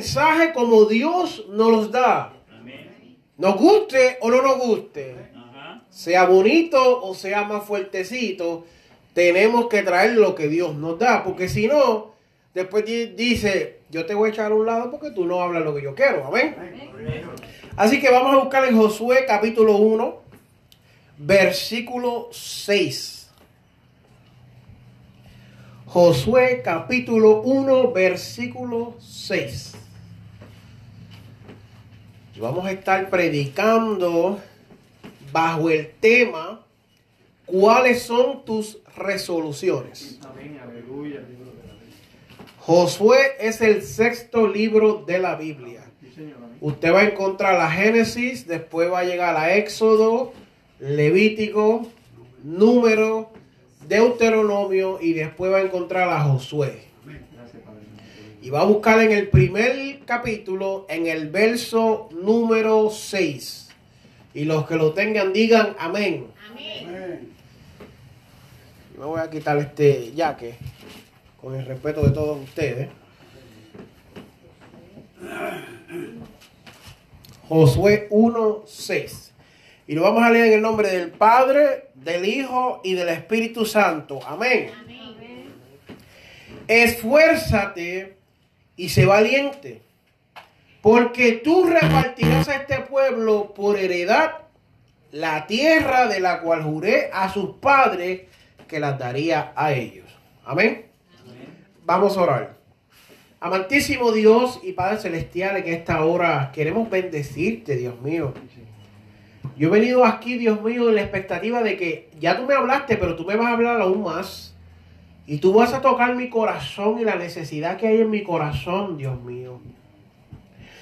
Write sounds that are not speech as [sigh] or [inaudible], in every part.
Mensaje como Dios nos los da. Nos guste o no nos guste. Sea bonito o sea más fuertecito. Tenemos que traer lo que Dios nos da. Porque si no, después dice, yo te voy a echar a un lado porque tú no hablas lo que yo quiero. Amén. Así que vamos a buscar en Josué capítulo 1, versículo 6. Josué capítulo 1, versículo 6. Vamos a estar predicando bajo el tema ¿Cuáles son tus resoluciones? Josué es el sexto libro de la Biblia. Usted va a encontrar la Génesis, después va a llegar a Éxodo, Levítico, Número, Deuteronomio y después va a encontrar a Josué. Y va a buscar en el primer capítulo, en el verso número 6. Y los que lo tengan digan amén. Amén. Me voy a quitar este yaque con el respeto de todos ustedes. Josué 1.6. Y lo vamos a leer en el nombre del Padre, del Hijo y del Espíritu Santo. Amén. Esfuérzate y sé valiente, porque tú repartirás a este pueblo por heredad la tierra de la cual juré a sus padres que las daría a ellos. Amén. Vamos a orar. Amantísimo Dios y Padre Celestial, en esta hora queremos bendecirte, Dios mío. Yo he venido aquí, Dios mío, en la expectativa de que ya tú me hablaste, pero tú me vas a hablar aún más. Y tú vas a tocar mi corazón y la necesidad que hay en mi corazón, Dios mío.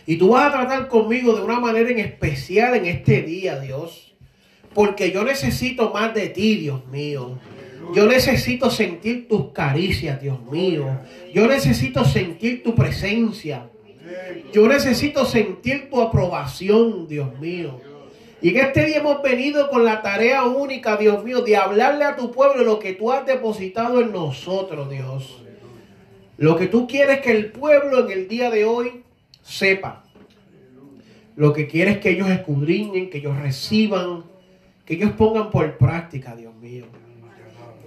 Y tú vas a tratar conmigo de una manera en especial en este día, Dios. Porque yo necesito más de ti, Dios mío. Yo necesito sentir tus caricias, Dios mío. Yo necesito sentir tu presencia. Yo necesito sentir tu aprobación, Dios mío. Y en este día hemos venido con la tarea única, Dios mío, de hablarle a tu pueblo lo que tú has depositado en nosotros, Dios. Lo que tú quieres que el pueblo en el día de hoy sepa. Lo que quieres que ellos escudriñen, que ellos reciban, que ellos pongan por práctica, Dios mío.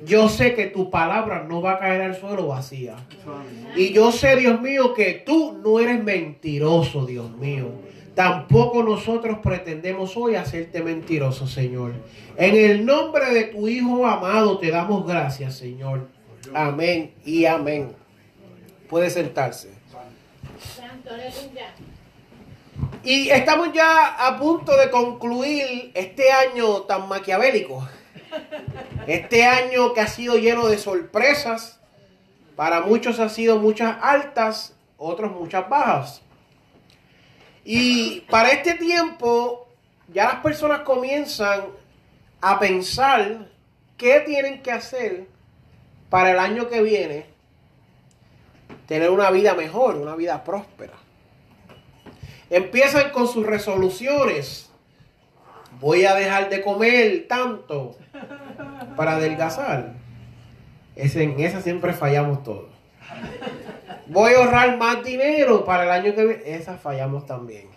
Yo sé que tu palabra no va a caer al suelo vacía. Y yo sé, Dios mío, que tú no eres mentiroso, Dios mío. Tampoco nosotros pretendemos hoy hacerte mentiroso, Señor. En el nombre de tu Hijo amado te damos gracias, Señor. Amén y amén. Puede sentarse. Y estamos ya a punto de concluir este año tan maquiavélico. Este año que ha sido lleno de sorpresas. Para muchos ha sido muchas altas, otros muchas bajas. Y para este tiempo ya las personas comienzan a pensar qué tienen que hacer para el año que viene tener una vida mejor, una vida próspera. Empiezan con sus resoluciones. Voy a dejar de comer tanto para adelgazar. en esa siempre fallamos todos voy a ahorrar más dinero para el año que viene. Esas fallamos también.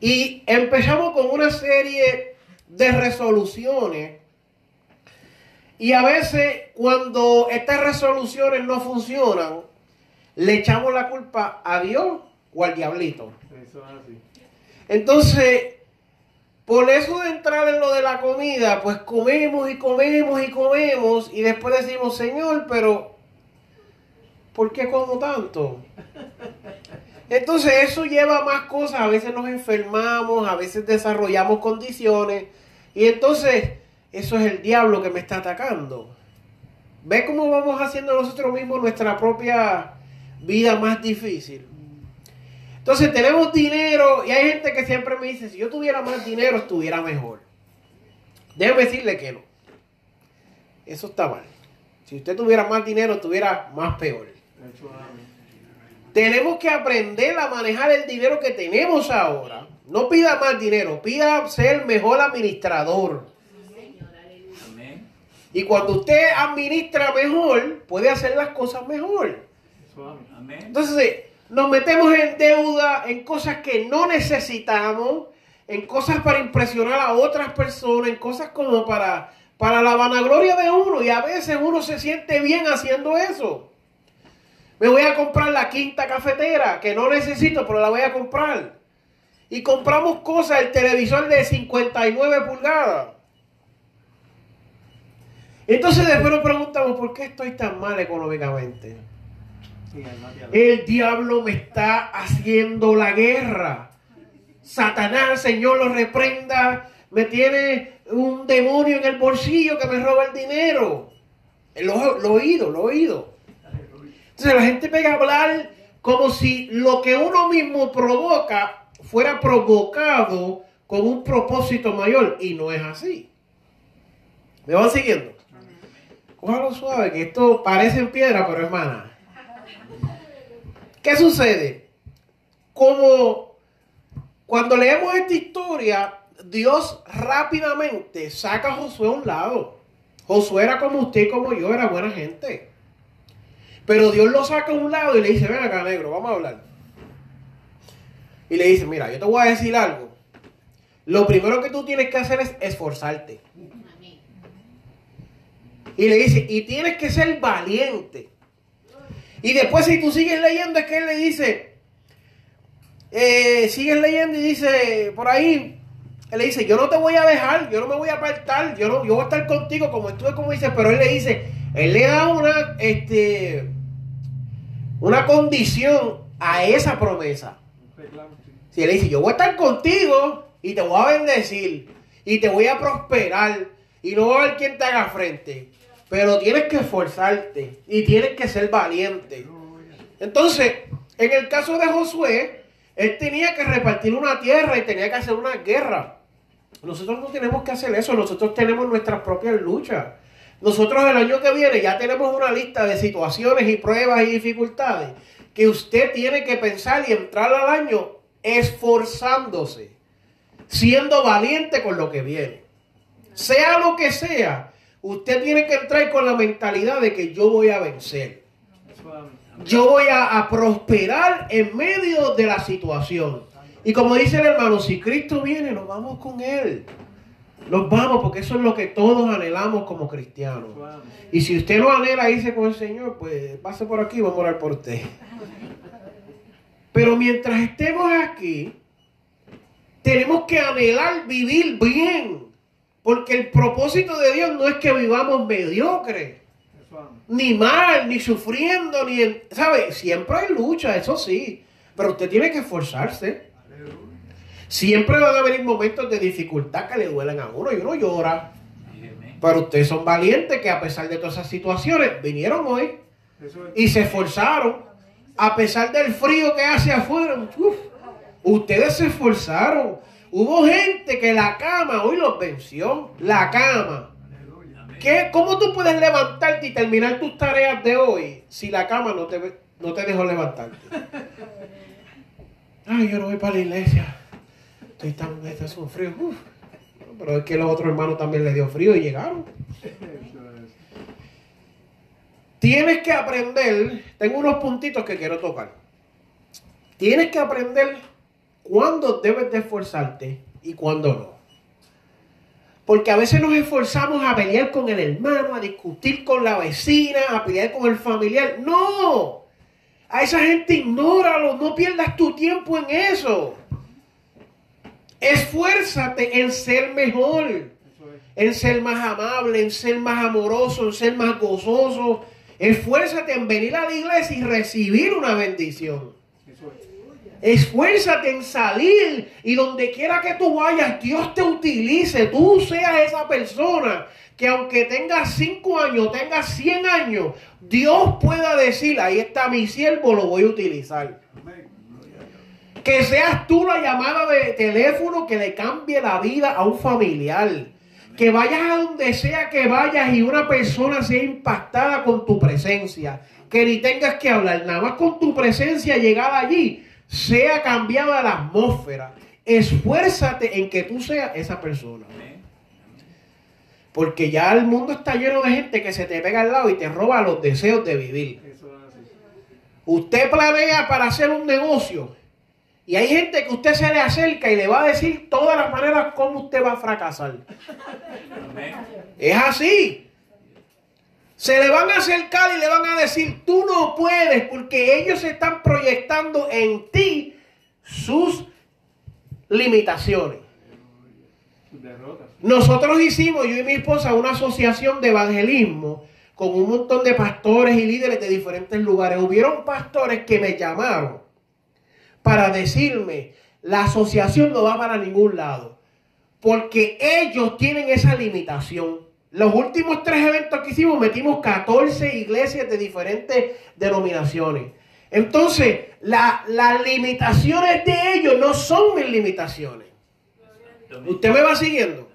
Y empezamos con una serie de resoluciones. Y a veces cuando estas resoluciones no funcionan, le echamos la culpa a Dios o al diablito. Entonces, por eso de entrar en lo de la comida, pues comemos y comemos y comemos y después decimos, Señor, pero ¿por qué como tanto? Entonces eso lleva a más cosas, a veces nos enfermamos, a veces desarrollamos condiciones y entonces eso es el diablo que me está atacando. ¿Ve cómo vamos haciendo nosotros mismos nuestra propia vida más difícil? Entonces tenemos dinero y hay gente que siempre me dice, si yo tuviera más dinero estuviera mejor. Déjeme decirle que no. Eso está mal. Si usted tuviera más dinero estuviera más peor. Tenemos que aprender a manejar el dinero que tenemos ahora. No pida más dinero, pida ser mejor administrador. Y cuando usted administra mejor, puede hacer las cosas mejor. Entonces, nos metemos en deuda, en cosas que no necesitamos, en cosas para impresionar a otras personas, en cosas como para, para la vanagloria de uno. Y a veces uno se siente bien haciendo eso. Me voy a comprar la quinta cafetera, que no necesito, pero la voy a comprar. Y compramos cosas, el televisor de 59 pulgadas. Entonces después nos preguntamos, ¿por qué estoy tan mal económicamente? El diablo me está haciendo la guerra. Satanás, Señor, lo reprenda. Me tiene un demonio en el bolsillo que me roba el dinero. Lo, lo oído, lo oído. Entonces la gente pega a hablar como si lo que uno mismo provoca fuera provocado con un propósito mayor. Y no es así. ¿Me van siguiendo? Cójalo suave, que esto parece en piedra, pero hermana. ¿Qué sucede? Como cuando leemos esta historia, Dios rápidamente saca a Josué a un lado. Josué era como usted y como yo, era buena gente. Pero Dios lo saca a un lado y le dice, ven acá negro, vamos a hablar. Y le dice, mira, yo te voy a decir algo. Lo primero que tú tienes que hacer es esforzarte. Y le dice, y tienes que ser valiente. Y después si tú sigues leyendo es que él le dice, eh, sigues leyendo y dice por ahí, él le dice, yo no te voy a dejar, yo no me voy a apartar, yo no, yo voy a estar contigo como estuve como dice, pero él le dice, él le da una, este, una condición a esa promesa. Si él dice, yo voy a estar contigo y te voy a bendecir y te voy a prosperar y no va a haber quien te haga frente. Pero tienes que esforzarte y tienes que ser valiente. Entonces, en el caso de Josué, él tenía que repartir una tierra y tenía que hacer una guerra. Nosotros no tenemos que hacer eso, nosotros tenemos nuestras propias luchas. Nosotros el año que viene ya tenemos una lista de situaciones y pruebas y dificultades que usted tiene que pensar y entrar al año esforzándose, siendo valiente con lo que viene. Sea lo que sea, Usted tiene que entrar con la mentalidad de que yo voy a vencer. Yo voy a, prosperar en medio de la situación. Y como dice el hermano, si Cristo viene, nos vamos con Él. Nos vamos porque eso es lo que todos anhelamos como cristianos. Y si usted no anhela irse con el Señor, pues pase por aquí, vamos a orar por usted. Pero mientras estemos aquí, tenemos que anhelar vivir bien. Porque el propósito de Dios no es que vivamos mediocre, ni mal, ni sufriendo, ni... En, ¿Sabe? Siempre hay lucha, eso sí. Pero usted tiene que esforzarse. Siempre van a venir momentos de dificultad que le duelen a uno y uno llora. Pero ustedes son valientes que a pesar de todas esas situaciones vinieron hoy y se esforzaron. A pesar del frío que hace afuera, ustedes se esforzaron. Hubo gente que la cama hoy los venció. La cama. ¿Qué, ¿Cómo tú puedes levantarte y terminar tus tareas de hoy si la cama no te, no te dejó levantarte? [laughs] Ay, yo no voy para la iglesia. Estoy tan, este es un frío. pero es que los otros hermanos también les dio frío y llegaron. Tienes que aprender, tengo unos puntitos que quiero tocar. Tienes que aprender cuándo debes de esforzarte y cuándo no. Porque a veces nos esforzamos a pelear con el hermano, a discutir con la vecina, a pelear con el familiar. No, a esa gente ignóralo, no pierdas tu tiempo en eso. Esfuérzate en ser mejor. en ser más amable, en ser más amoroso, en ser más gozoso. Esfuérzate en venir a la iglesia y recibir una bendición. Esfuérzate en salir y donde quiera que tú vayas, Dios te utilice, tú seas esa persona que aunque tengas 5 años, tengas 100 años, Dios pueda decir, ahí está mi siervo, lo voy a utilizar. Que seas tú la llamada de teléfono que le cambie la vida a un familiar. Que vayas a donde sea que vayas y una persona sea impactada con tu presencia. Que ni tengas que hablar, nada más con tu presencia llegada allí sea cambiada la atmósfera. Esfuérzate en que tú seas esa persona. Porque ya el mundo está lleno de gente que se te pega al lado y te roba los deseos de vivir. Usted planea para hacer un negocio y hay gente que usted se le acerca y le va a decir todas las maneras cómo usted va a fracasar. Es así. Se le van a acercar y le van a decir, tú no puedes, porque ellos están proyectando en ti sus limitaciones. Nosotros hicimos, yo y mi esposa, una asociación de evangelismo con un montón de pastores y líderes de diferentes lugares. Hubieron pastores que me llamaron para decirme, la asociación no va para ningún lado, porque ellos tienen esa limitación. Los últimos tres eventos que hicimos metimos 14 iglesias de diferentes denominaciones. Entonces, las limitaciones de ellos no son mis limitaciones. ¿Usted me va siguiendo?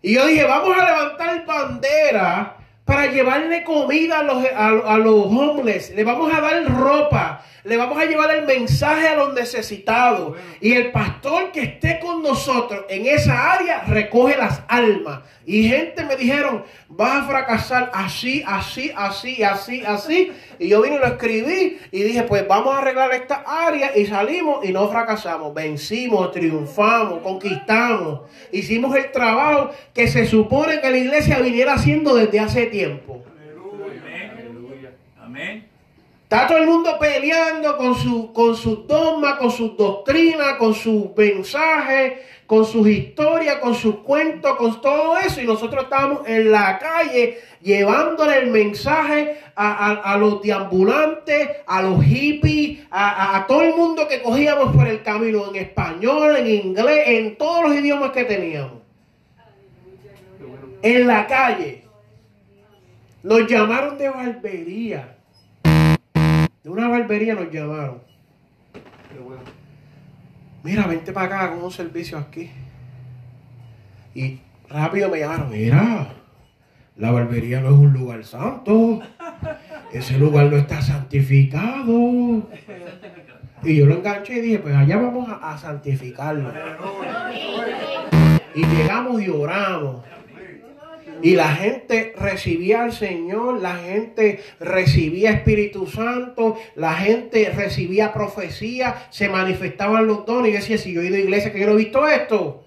Y yo dije, vamos a levantar bandera para llevarle comida a los, a, los homeless. Le vamos a dar ropa. Le vamos a llevar el mensaje a los necesitados. Y el pastor que esté con nosotros en esa área recoge las almas. Y gente me dijeron, vas a fracasar así, así, así, así, así. Y yo vine y lo escribí y dije, pues vamos a arreglar esta área. Y salimos y no fracasamos. Vencimos, triunfamos, conquistamos. Hicimos el trabajo que se supone que la iglesia viniera haciendo desde hace tiempo. Aleluya. Amén. Está todo el mundo peleando con su, con sus dogmas, con sus doctrinas, con sus mensajes, con sus historias, con sus cuentos, con todo eso. Y nosotros estábamos en la calle llevándole el mensaje a, los deambulantes, a los hippies, a, a, todo el mundo que cogíamos por el camino, en español, en inglés, en todos los idiomas que teníamos. En la calle. Nos llamaron de barbería de una barbería nos llamaron. Mira, vente para acá con un servicio aquí. Y rápido me llamaron, mira, la barbería no es un lugar santo. Ese lugar no está santificado. Y yo lo enganché y dije, pues allá vamos a, a santificarlo. Y llegamos y oramos. Y la gente recibía al Señor, la gente recibía Espíritu Santo, la gente recibía profecía, se manifestaban los dones. Y decía, si yo he ido a iglesia que yo no he visto esto.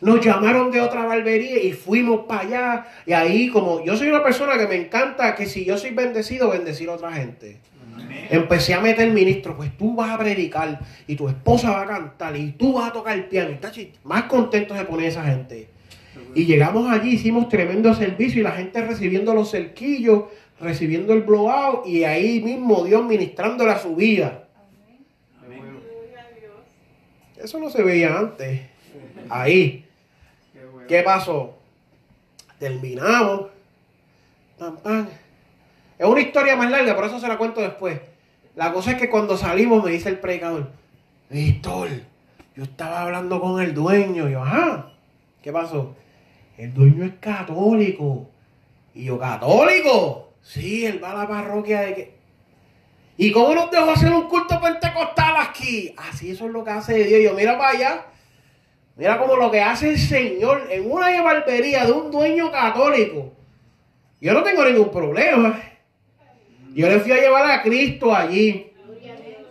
Nos llamaron de otra barbería y fuimos para allá. Y ahí, como yo soy una persona que me encanta que si yo soy bendecido, bendecir a otra gente. Empecé a meter ministro, pues tú vas a predicar y tu esposa va a cantar y tú vas a tocar el piano. Y más contento se pone esa gente. Y llegamos allí, hicimos tremendo servicio y la gente recibiendo los cerquillos, recibiendo el blowout y ahí mismo Dios ministrándole a su vida. Eso no se veía antes. Ahí. ¿Qué pasó? Terminamos. Es una historia más larga, por eso se la cuento después. La cosa es que cuando salimos me dice el predicador, Víctor, yo estaba hablando con el dueño. Y yo, ajá, ¿qué pasó? El dueño es católico. Y yo, ¿católico? Sí, él va a la parroquia de que... ¿Y cómo nos dejó hacer un culto pentecostal aquí? Así eso es lo que hace Dios. Yo, mira para allá. Mira como lo que hace el Señor en una barbería de un dueño católico. Yo no tengo ningún problema. Yo le fui a llevar a Cristo allí.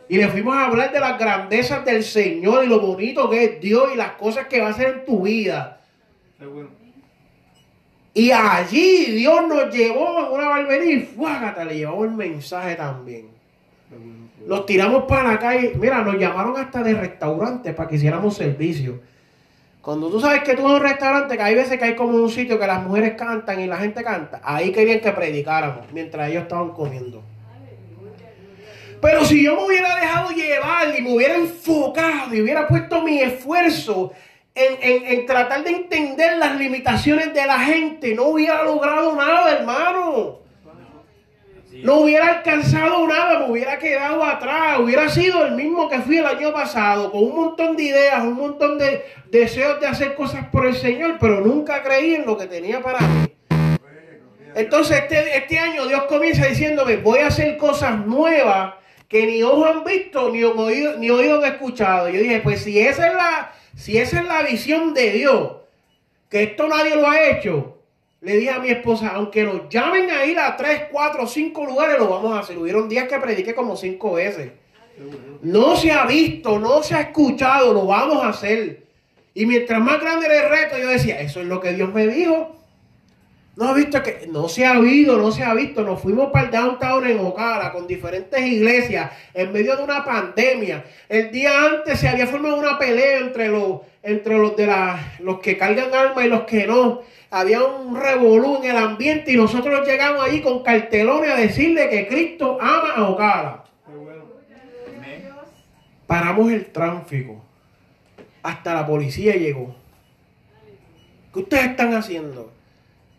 Y le fuimos a hablar de las grandezas del Señor y lo bonito que es Dios y las cosas que va a hacer en tu vida. Y allí Dios nos llevó a una barbería y fuágata, le llevamos el mensaje también. Nos tiramos para la calle. Mira, nos llamaron hasta de restaurantes para que hiciéramos servicio. Cuando tú sabes que tú a un restaurante, que hay veces que hay como un sitio que las mujeres cantan y la gente canta, ahí querían que predicáramos mientras ellos estaban comiendo. Pero si yo me hubiera dejado llevar y me hubiera enfocado y hubiera puesto mi esfuerzo en, tratar de entender las limitaciones de la gente, no hubiera logrado nada, hermano. No hubiera alcanzado nada, me hubiera quedado atrás, hubiera sido el mismo que fui el año pasado, con un montón de ideas, un montón de deseos de hacer cosas por el Señor, pero nunca creí en lo que tenía para mí. Entonces este, este año Dios comienza diciéndome, voy a hacer cosas nuevas que ni ojos han visto, ni oído, ni oído han escuchado. Yo dije, pues si esa es la, si esa es la visión de Dios, que esto nadie lo ha hecho, le dije a mi esposa, aunque nos llamen a ir a tres, cuatro, cinco lugares, lo vamos a hacer. Hubieron días que prediqué como cinco veces. No se ha visto, no se ha escuchado, lo vamos a hacer. Y mientras más grande era el reto, yo decía, eso es lo que Dios me dijo. No ha visto que no se ha oído, no se ha visto. Nos fuimos para el downtown en Ocala con diferentes iglesias en medio de una pandemia. El día antes se había formado una pelea entre los, entre los de la, los que cargan armas y los que no. Había un revolú en el ambiente y nosotros llegamos allí con cartelones a decirle que Cristo ama a Ocala. Paramos el tráfico. Hasta la policía llegó. ¿Qué ustedes están haciendo?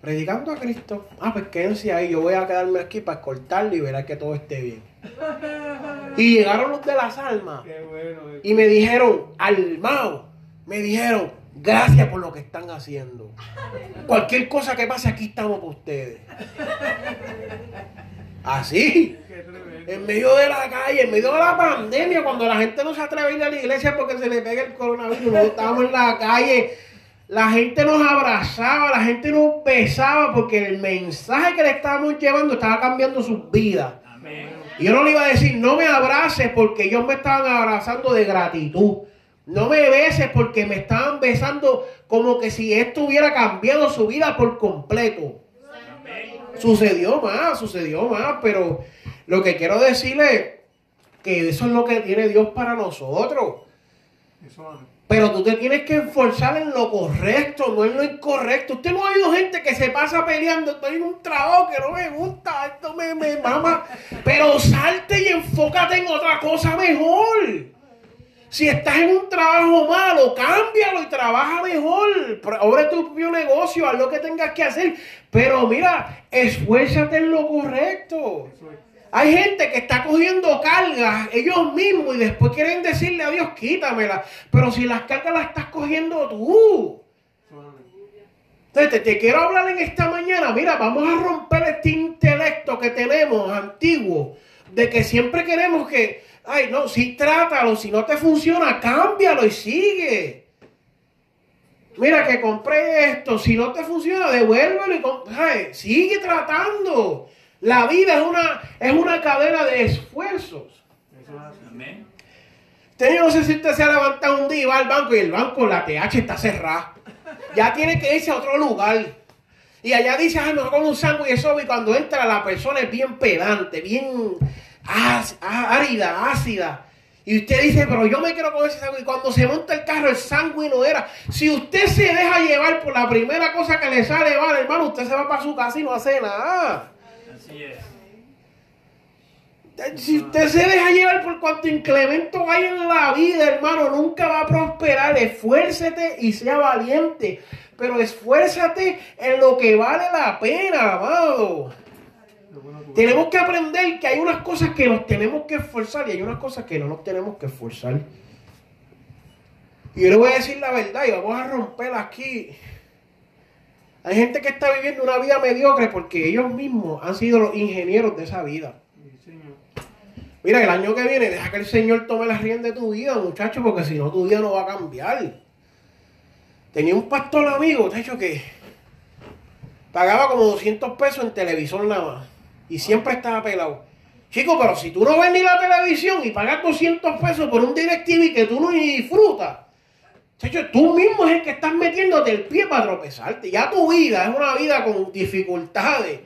Predicando a Cristo. Ah, pues quédense ahí, yo voy a quedarme aquí para cortarlo y verá que todo esté bien. Y llegaron los de las almas y me dijeron, almao, me dijeron, gracias por lo que están haciendo. Cualquier cosa que pase aquí estamos por ustedes. Así. En medio de la calle, en medio de la pandemia, cuando la gente no se atreve a ir a la iglesia porque se le pega el coronavirus, estábamos en la calle la gente nos abrazaba, la gente nos besaba porque el mensaje que le estábamos llevando estaba cambiando sus vidas. Y yo no le iba a decir, no me abraces porque ellos me estaban abrazando de gratitud. No me beses porque me estaban besando como que si esto hubiera cambiado su vida por completo. Sucedió más, sucedió más, pero lo que quiero decirle es que eso es lo que tiene Dios para nosotros. Eso pero tú te tienes que esforzar en lo correcto, no en lo incorrecto. Usted no ha oído gente que se pasa peleando. Estoy en un trabajo que no me gusta, esto me, me mama. Pero salte y enfócate en otra cosa mejor. Si estás en un trabajo malo, cámbialo y trabaja mejor. Abre tu propio negocio, haz lo que tengas que hacer. Pero mira, esfuérzate en lo correcto. Hay gente que está cogiendo cargas ellos mismos y después quieren decirle a Dios, quítamela. Pero si las cargas las estás cogiendo tú. Entonces, te, quiero hablar en esta mañana. Mira, vamos a romper este intelecto que tenemos antiguo de que siempre queremos que, ay, no, si trátalo, si no te funciona, cámbialo y sigue. Mira que compré esto, si no te funciona, devuélvelo y sigue tratando. La vida es una, es una cadena de esfuerzos. Amén. Usted no sé si usted se ha levantado un día y va al banco y el banco, la TH está cerrada. Ya tiene que irse a otro lugar. Y allá dice, ay, mejor con un sándwich eso y cuando entra la persona es bien pedante, bien árida, ácida. Y usted dice, pero yo me quiero comer ese sándwich. Y cuando se monta el carro, el sándwich no era. Si usted se deja llevar por la primera cosa que le sale vale, hermano, usted se va para su casa y no hace nada. Si usted se deja llevar por cuanto incremento hay en la vida, hermano, nunca va a prosperar. Esfuércete y sea valiente. Pero esfuérzate en lo que vale la pena, amado. Tenemos que aprender que hay unas cosas que nos tenemos que esforzar y hay unas cosas que no nos tenemos que esforzar. Y yo le voy a decir la verdad y vamos a romper aquí. Hay gente que está viviendo una vida mediocre porque ellos mismos han sido los ingenieros de esa vida. Mira, el año que viene deja que el Señor tome las riendas de tu vida, muchacho, porque si no tu vida no va a cambiar. Tenía un pastor amigo, de hecho, que pagaba como 200 pesos en televisor nada más. Y siempre estaba pelado. Chico, pero si tú no ves ni la televisión y pagas 200 pesos por un DirecTV que tú no disfrutas, tú mismo es el que estás metiéndote el pie para tropezarte. Ya tu vida es una vida con dificultades.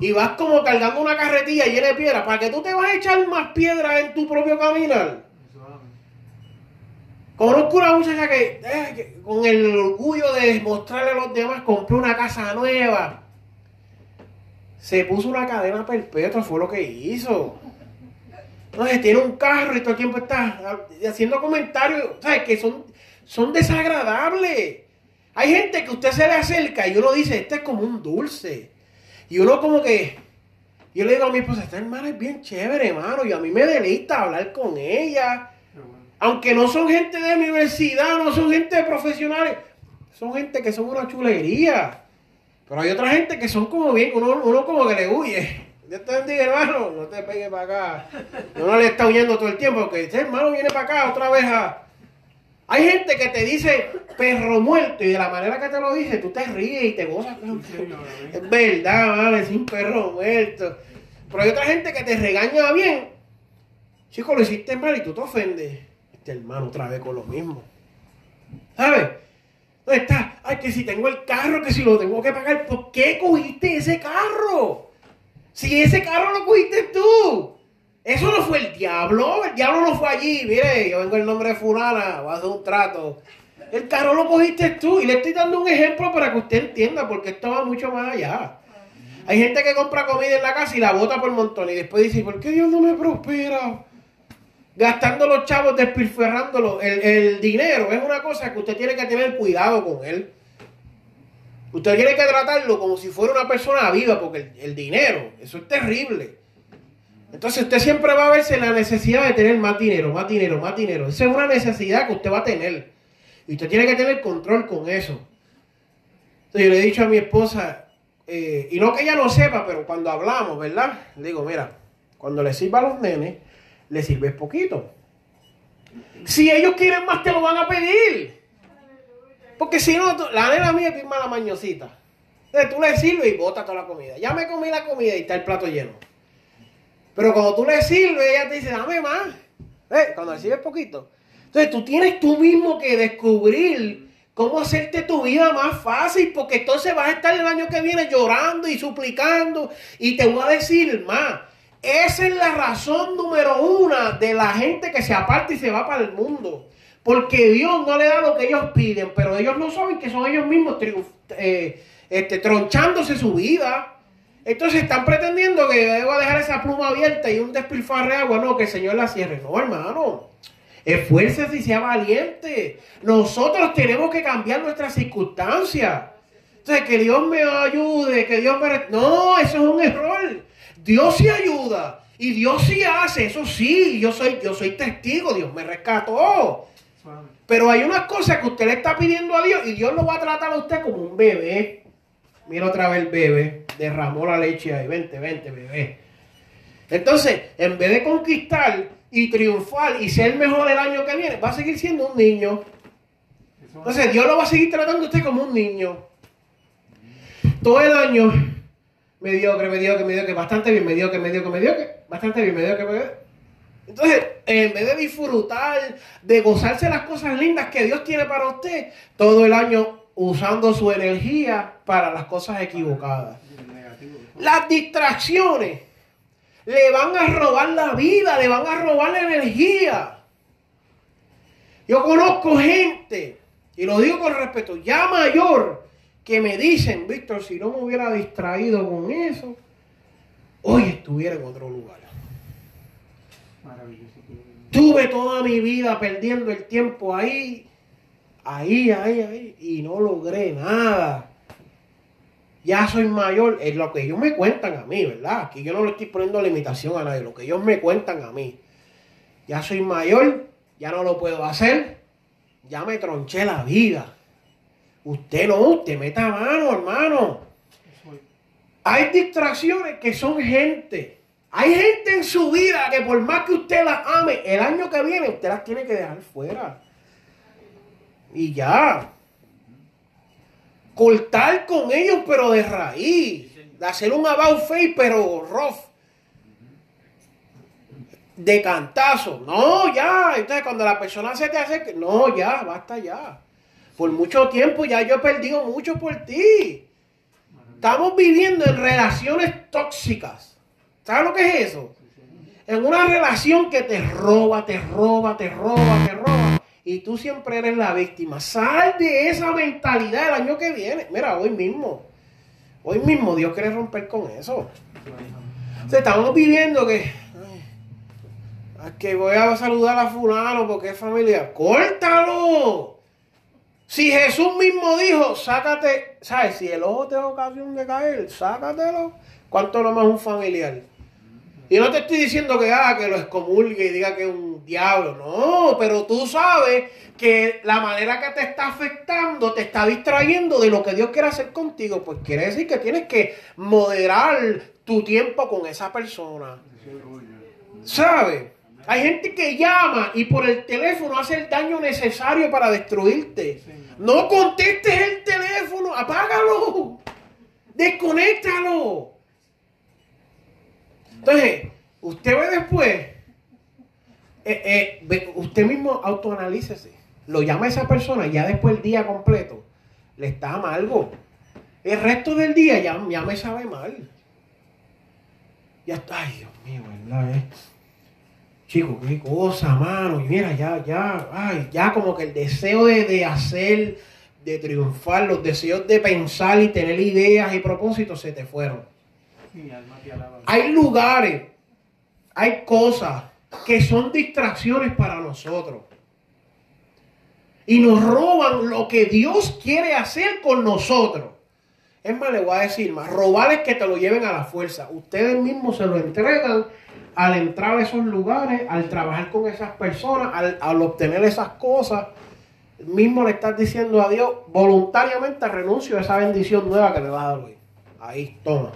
Y vas como cargando una carretilla llena de piedras. ¿Para que tú te vas a echar más piedras en tu propio caminar? Conozco una muchacha que, eh, que con el orgullo de mostrarle a los demás compró una casa nueva. Se puso una cadena perpetua, fue lo que hizo. Entonces tiene un carro y todo el tiempo está haciendo comentarios, ¿sabes? Que son, son desagradables. Hay gente que usted se le acerca y uno dice, este es como un dulce. Y uno como que, yo le digo a mi esposa, esta hermana es bien chévere, hermano, y a mí me deleita hablar con ella. Aunque no son gente de universidad, no son gente de profesionales, son gente que son una chulería. Pero hay otra gente que son como bien, uno, uno como que le huye. [laughs] Dios te bendiga, hermano, no te pegues para acá. Uno le está huyendo todo el tiempo, porque este hermano viene para acá otra vez a... Hay gente que te dice perro muerto y de la manera que te lo dice, tú te ríes y te gozas. Es verdad, vale, es un perro muerto. Pero hay otra gente que te regaña bien. Chico, lo hiciste mal y tú te ofendes. Este hermano otra vez con lo mismo. ¿Sabes? ¿Dónde está? Ay, que si tengo el carro, que si lo tengo que pagar, ¿por qué cogiste ese carro? Si ese carro lo cogiste tú. Eso no fue el diablo. El diablo no fue allí. Mire, yo vengo en nombre de Fulana, voy a hacer un trato. El carro lo cogiste tú. Y le estoy dando un ejemplo para que usted entienda, porque esto va mucho más allá. Hay gente que compra comida en la casa y la bota por montón. Y después dice, ¿por qué Dios no me prospera? Gastando los chavos, despilferrándolo. El, el dinero es una cosa que usted tiene que tener cuidado con él. Usted tiene que tratarlo como si fuera una persona viva, porque el, dinero, eso es terrible. Entonces usted siempre va a verse la necesidad de tener más dinero, más dinero, más dinero. Esa es una necesidad que usted va a tener. Y usted tiene que tener control con eso. Entonces yo le he dicho a mi esposa, eh, y no que ella no sepa, pero cuando hablamos, ¿verdad? Le digo, mira, cuando le sirva a los nenes, le sirves poquito. Si ellos quieren más, te lo van a pedir. Porque si no, la nena mía es mala mañosita. Entonces tú le sirves y bota toda la comida. Ya me comí la comida y está el plato lleno. Pero cuando tú le sirves, ella te dice, dame más. ¿Eh? Cuando le sirves poquito. Entonces tú tienes tú mismo que descubrir cómo hacerte tu vida más fácil, porque entonces vas a estar el año que viene llorando y suplicando. Y te voy a decir más. Esa es la razón número una de la gente que se aparta y se va para el mundo. Porque Dios no le da lo que ellos piden, pero ellos no saben que son ellos mismos eh, este, tronchándose su vida. Entonces están pretendiendo que debo dejar esa pluma abierta y un despilfarre de agua. No, que el Señor la cierre. No, hermano. Esfuércese y sea valiente. Nosotros tenemos que cambiar nuestras circunstancias. Entonces, que Dios me ayude, que Dios me... No, eso es un error. Dios sí ayuda. Y Dios sí hace, eso sí, yo soy, yo soy testigo, Dios me rescató. Pero hay unas cosas que usted le está pidiendo a Dios y Dios lo va a tratar a usted como un bebé. Mira otra vez el bebé, derramó la leche ahí, vente, vente, bebé. Entonces, en vez de conquistar y triunfar y ser mejor el año que viene, va a seguir siendo un niño. Entonces, Dios lo va a seguir tratando a usted como un niño. Todo el año, mediocre, mediocre, mediocre, bastante bien, mediocre, mediocre, mediocre, bastante bien, mediocre, mediocre. Entonces, en vez de disfrutar, de gozarse las cosas lindas que Dios tiene para usted, todo el año usando su energía para las cosas equivocadas. Las distracciones le van a robar la vida, le van a robar la energía. Yo conozco gente, y lo digo con respeto, ya mayor, que me dicen, Víctor, si no me hubiera distraído con eso, hoy estuviera en otro lugar. Tuve toda mi vida perdiendo el tiempo ahí, ahí, ahí, ahí, y no logré nada. Ya soy mayor, es lo que ellos me cuentan a mí, ¿verdad? Aquí yo no le estoy poniendo limitación a nadie, lo que ellos me cuentan a mí. Ya soy mayor, ya no lo puedo hacer, ya me tronché la vida. Usted no, usted meta mano, hermano. Hay distracciones que son gente hay gente en su vida que por más que usted las ame, el año que viene usted las tiene que dejar fuera. Y ya. Cortar con ellos, pero de raíz. De hacer un about face, pero rough. De cantazo. No, ya. Entonces, cuando la persona se te hace. No, ya, basta ya. Por mucho tiempo ya yo he perdido mucho por ti. Estamos viviendo en relaciones tóxicas. ¿Sabes lo que es eso? En una relación que te roba, te roba, te roba, te roba. Y tú siempre eres la víctima. Sal de esa mentalidad el año que viene. Mira, hoy mismo. Hoy mismo Dios quiere romper con eso. O estamos viviendo que. que voy a saludar a fulano porque es familia. ¡Córtalo! Si Jesús mismo dijo, sácate, ¿sabes? Si el ojo te da ocasión de caer, sácatelo. ¿Cuánto nomás un familiar? Y no te estoy diciendo que, ah, que lo excomulgue y diga que es un diablo. No, pero tú sabes que la manera que te está afectando te está distrayendo de lo que Dios quiere hacer contigo. Pues quiere decir que tienes que moderar tu tiempo con esa persona. ¿Sabes? Hay gente que llama y por el teléfono hace el daño necesario para destruirte. No contestes el teléfono, apágalo, desconéctalo. Entonces, usted ve después, eh, eh, usted mismo autoanalícese. Lo llama a esa persona ya después el día completo. Le está amargo. El resto del día ya, ya me sabe mal. Ya está, ay Dios mío, ¿verdad? Eh? Chico, qué cosa, mano. Y mira, ya, ya, ay, ya como que el deseo de, de hacer, de triunfar, los deseos de pensar y tener ideas y propósitos se te fueron. Hay lugares, hay cosas que son distracciones para nosotros. Y nos roban lo que Dios quiere hacer con nosotros. Es más, le voy a decir más, robar es que te lo lleven a la fuerza. Ustedes mismos se lo entregan al entrar a esos lugares, al trabajar con esas personas, al, obtener esas cosas. Mismo le estás diciendo a Dios, voluntariamente renuncio a esa bendición nueva que le va a dar hoy. Ahí, toma.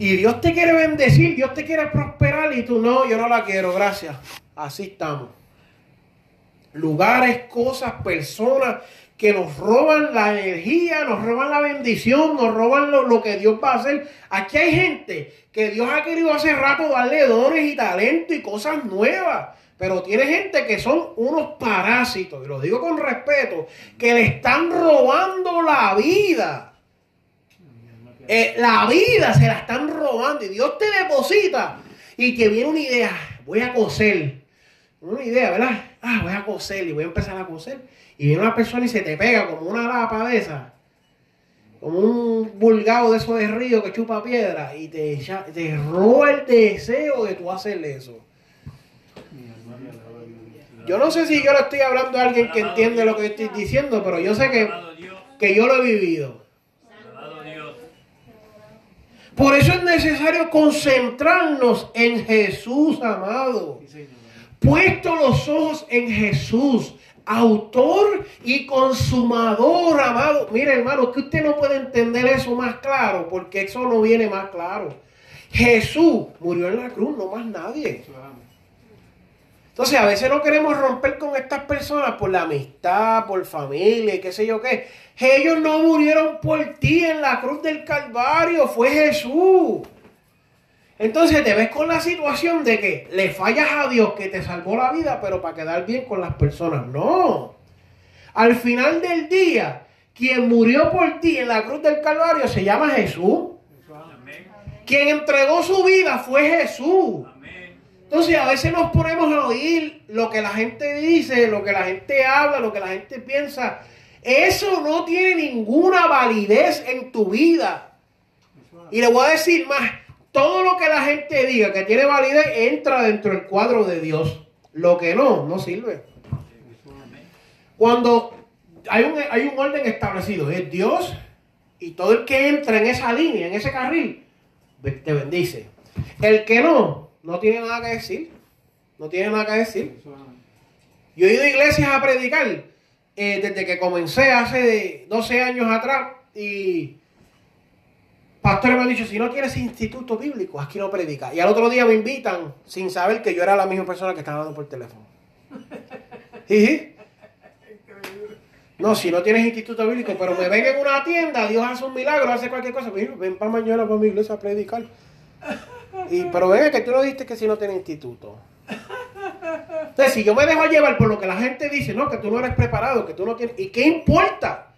Y Dios te quiere bendecir, Dios te quiere prosperar y tú no, yo no la quiero, gracias. Así estamos. Lugares, cosas, personas que nos roban la energía, nos roban la bendición, nos roban lo, que Dios va a hacer. Aquí hay gente que Dios ha querido hace rato darle dones y talento y cosas nuevas. Pero tiene gente que son unos parásitos, y lo digo con respeto, que le están robando la vida. Eh, la vida se la están robando y Dios te deposita y que viene una idea, voy a coser. Una idea, ¿verdad? Ah, voy a coser y voy a empezar a coser. Y viene una persona y se te pega como una lapa de esa. Como un vulgado de esos de río que chupa piedra y te, te roba el deseo de tú hacerle eso. Yo no sé si yo le estoy hablando a alguien que entiende lo que estoy diciendo, pero yo sé que, que yo lo he vivido. Por eso es necesario concentrarnos en Jesús, amado. Puesto los ojos en Jesús, autor y consumador, amado. Mire, hermano, que usted no puede entender eso más claro, porque eso no viene más claro. Jesús murió en la cruz, no más nadie. Entonces, a veces no queremos romper con estas personas por la amistad, por familia y qué sé yo qué. Ellos no murieron por ti en la cruz del Calvario, fue Jesús. Entonces te ves con la situación de que le fallas a Dios que te salvó la vida, pero para quedar bien con las personas. No. Al final del día, quien murió por ti en la cruz del Calvario se llama Jesús. Quien entregó su vida fue Jesús. Entonces a veces nos ponemos a oír lo que la gente dice, lo que la gente habla, lo que la gente piensa. Eso no tiene ninguna validez en tu vida. Y le voy a decir más, todo lo que la gente diga que tiene validez entra dentro del cuadro de Dios. Lo que no, no sirve. Cuando hay un, hay un orden establecido, es Dios y todo el que entra en esa línea, en ese carril, te bendice. El que no, no tiene nada que decir. No tiene nada que decir. Yo he ido a iglesias a predicar eh, desde que comencé hace 12 años atrás y pastores me han dicho, si no tienes instituto bíblico, aquí no predica. Y al otro día me invitan sin saber que yo era la misma persona que estaba hablando por teléfono. [laughs] No, si no tienes instituto bíblico, pero me ven en una tienda, Dios hace un milagro, hace cualquier cosa, ven para mañana para mi iglesia a predicar. Y, pero venga, que tú no dijiste que si no tienes instituto. Entonces, si yo me dejo llevar por lo que la gente dice, no, que tú no eres preparado, que tú no tienes. ¿Y qué importa?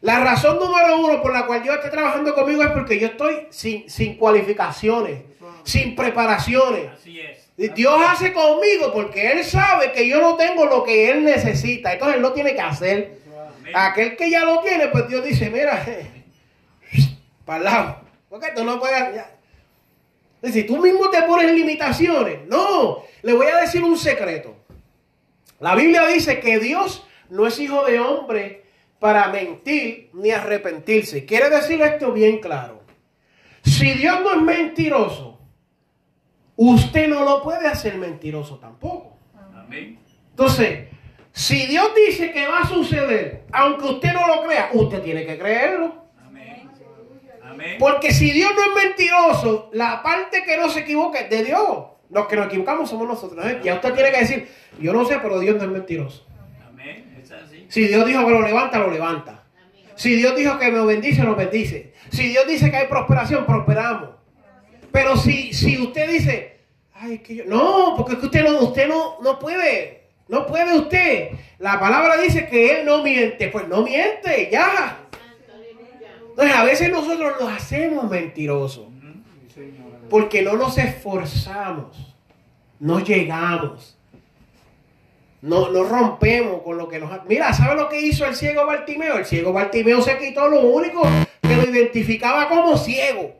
La razón número uno por la cual Dios está trabajando conmigo es porque yo estoy sin, sin cualificaciones, sin preparaciones. Así es. Dios hace conmigo porque Él sabe que yo no tengo lo que Él necesita. Entonces Él lo tiene que hacer. Aquel que ya lo tiene, pues Dios dice, mira, [laughs] para el lado. Porque tú no puedes... Si tú mismo te pones limitaciones. No, le voy a decir un secreto. La Biblia dice que Dios no es hijo de hombre para mentir ni arrepentirse. Quiere decir esto bien claro. Si Dios no es mentiroso, usted no lo puede hacer mentiroso tampoco. Entonces, si Dios dice que va a suceder, aunque usted no lo crea, usted tiene que creerlo. Porque si Dios no es mentiroso, la parte que no se equivoque es de Dios. Los que nos equivocamos somos nosotros. ¿eh? Ya usted tiene que decir, yo no sé, pero Dios no es mentiroso. Si Dios dijo que lo levanta, lo levanta. Si Dios dijo que me bendice, lo bendice. Si Dios dice que hay prosperación, prosperamos. Pero si, si usted dice, ay, que yo. No, porque es que usted no, usted no, no puede. No puede usted. La palabra dice que Él no miente. Pues no miente, ya. Entonces a veces nosotros nos hacemos mentirosos. Porque no nos esforzamos. No llegamos. No, no rompemos con lo que nos... Mira, ¿sabe lo que hizo el ciego Bartimeo? El ciego Bartimeo se quitó lo único que lo identificaba como ciego.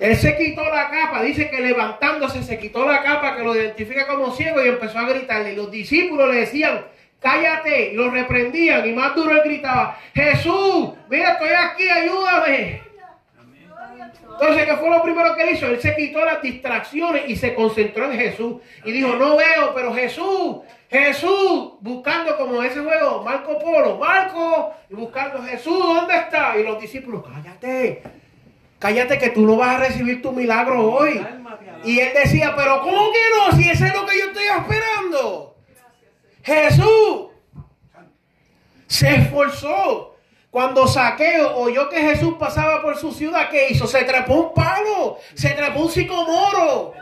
Él se quitó la capa, dice que levantándose se quitó la capa que lo identifica como ciego y empezó a gritarle. Y los discípulos le decían, cállate, y lo reprendían y más duro él gritaba, Jesús, mira, estoy aquí, ayúdame. Entonces, ¿qué fue lo primero que hizo? Él se quitó las distracciones y se concentró en Jesús. Y dijo, no veo, pero Jesús, Jesús, buscando como ese juego, Marco Polo, Marco, y buscando Jesús, ¿dónde está? Y los discípulos, cállate, cállate que tú no vas a recibir tu milagro hoy. Y él decía, pero ¿cómo que no? Si ese es lo que yo estoy esperando. Jesús se esforzó. Cuando Saqueo oyó que Jesús pasaba por su ciudad, ¿qué hizo? Se trepó un palo, se trepó un sicomoro.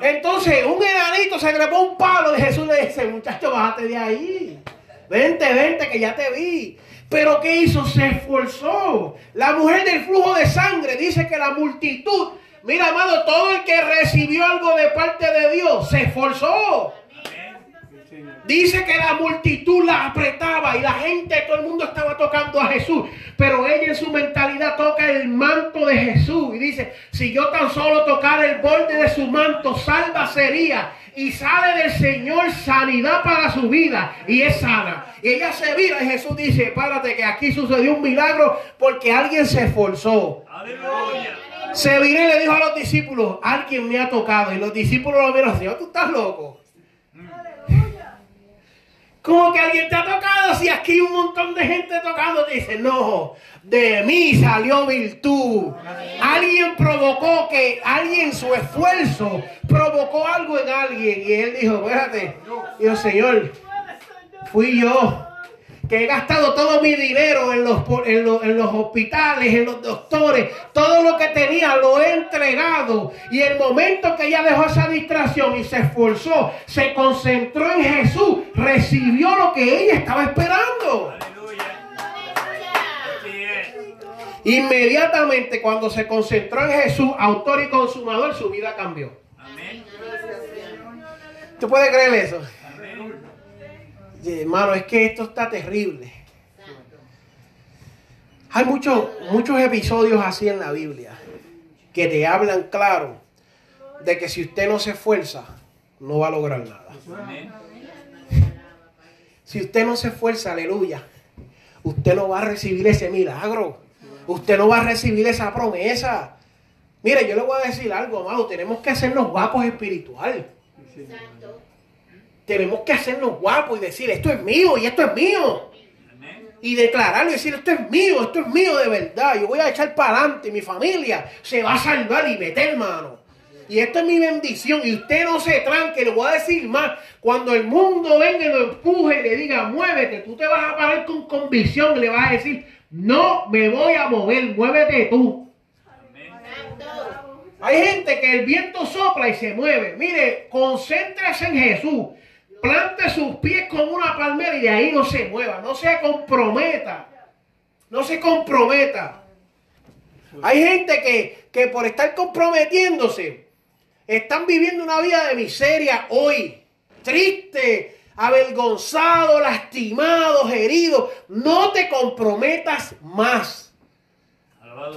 Entonces, un enanito se trepó un palo y Jesús le dice, muchacho, bájate de ahí. Vente, vente, que ya te vi. Pero ¿qué hizo? Se esforzó. La mujer del flujo de sangre dice que la multitud, mira, amado, todo el que recibió algo de parte de Dios se esforzó. Dice que la multitud la apretaba y la gente, todo el mundo estaba tocando a Jesús. Pero ella en su mentalidad toca el manto de Jesús y dice, si yo tan solo tocara el borde de su manto, salva sería. Y sale del Señor sanidad para su vida y es sana. Y ella se vira y Jesús dice, párate que aquí sucedió un milagro porque alguien se esforzó. Se vira y le dijo a los discípulos, alguien me ha tocado. Y los discípulos lo vieron así, tú estás loco. ¿Cómo que alguien te ha tocado? Si aquí un montón de gente tocando, te dice, no, de mí salió virtud. Alguien provocó que, alguien su esfuerzo provocó algo en alguien. Y él dijo, espérate, Dios Señor, fui yo que he gastado todo mi dinero en los, en, los, hospitales, en los doctores, todo lo que tenía lo he entregado. Y el momento que ella dejó esa distracción y se esforzó, se concentró en Jesús, recibió lo que ella estaba esperando. Inmediatamente cuando se concentró en Jesús, autor y consumador, su vida cambió. ¿Tú puedes creer eso? Hermano, es que esto está terrible. Hay muchos, muchos episodios así en la Biblia que te hablan claro de que si usted no se esfuerza, no va a lograr nada. Si usted no se esfuerza, aleluya, usted no va a recibir ese milagro. Usted no va a recibir esa promesa. Mire, yo le voy a decir algo, amado. Tenemos que hacernos guapos espiritual tenemos que hacernos guapos y decir, esto es mío y esto es mío. Y declararlo y decir, esto es mío, esto es mío de verdad. Yo voy a echar para adelante, mi familia se va a salvar y meter mano. Y esto es mi bendición. Y usted no se tranque, le voy a decir más. Cuando el mundo venga y lo empuje y le diga, muévete, tú te vas a parar con convicción y le vas a decir, no me voy a mover, muévete tú. Hay gente que el viento sopla y se mueve. Mire, concéntrese en Jesús plante sus pies como una palmera y de ahí no se mueva, no se comprometa, no se comprometa. Hay gente que, que por estar comprometiéndose, están viviendo una vida de miseria hoy. Triste, avergonzado, lastimado, herido. No te comprometas más.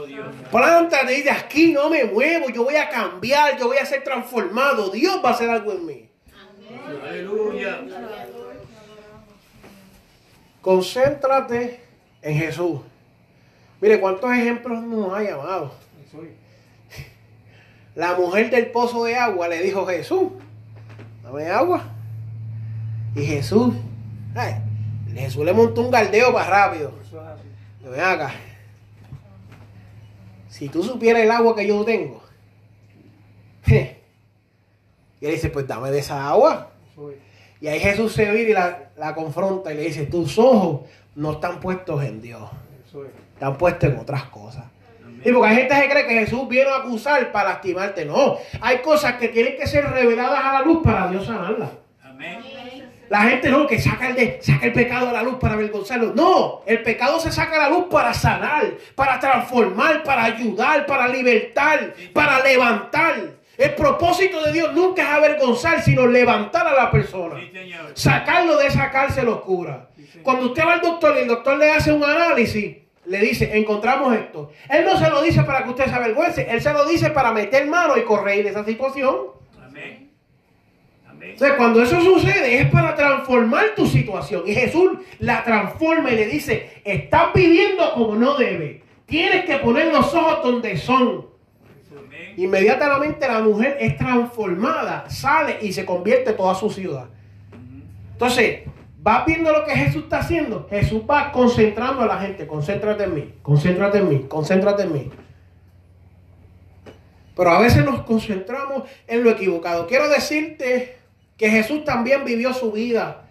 Dios. Plántate y de aquí no me muevo. Yo voy a cambiar, yo voy a ser transformado. Dios va a hacer algo en mí. Aleluya. Concéntrate en Jesús. Mire, ¿cuántos ejemplos nos hay, amado? La mujer del pozo de agua le dijo Jesús, dame agua. Y Jesús, Jesús le montó un galdeo para rápido. Ven acá. Si tú supieras el agua que yo tengo. [laughs] Y él dice, pues dame de esa agua. Y ahí Jesús se vira y la, la confronta y le dice, tus ojos no están puestos en Dios, están puestos en otras cosas. Y porque hay gente que cree que Jesús viene a acusar para lastimarte. No, hay cosas que tienen que ser reveladas a la luz para Dios sanarlas. Amén. La gente no, que saca el, de- saca el pecado a la luz para avergonzarlo. No, el pecado se saca a la luz para sanar, para transformar, para ayudar, para libertar, para levantar. El propósito de Dios nunca es avergonzar, sino levantar a la persona. Sí. Sacarlo de esa cárcel oscura. Cuando usted va al doctor y el doctor le hace un análisis, le dice, encontramos esto. Él no se lo dice para que usted se avergüence, él se lo dice para meter mano y corregir esa situación. Entonces, cuando eso sucede es para transformar tu situación. Y Jesús la transforma y le dice, estás viviendo como no debe. Tienes que poner los ojos donde son. Inmediatamente la mujer es transformada, sale y se convierte toda su ciudad. Entonces, vas viendo lo que Jesús está haciendo. Jesús va concentrando a la gente. Concéntrate en mí, concéntrate en mí, concéntrate en mí. Pero a veces nos concentramos en lo equivocado. Quiero decirte que Jesús también vivió su vida.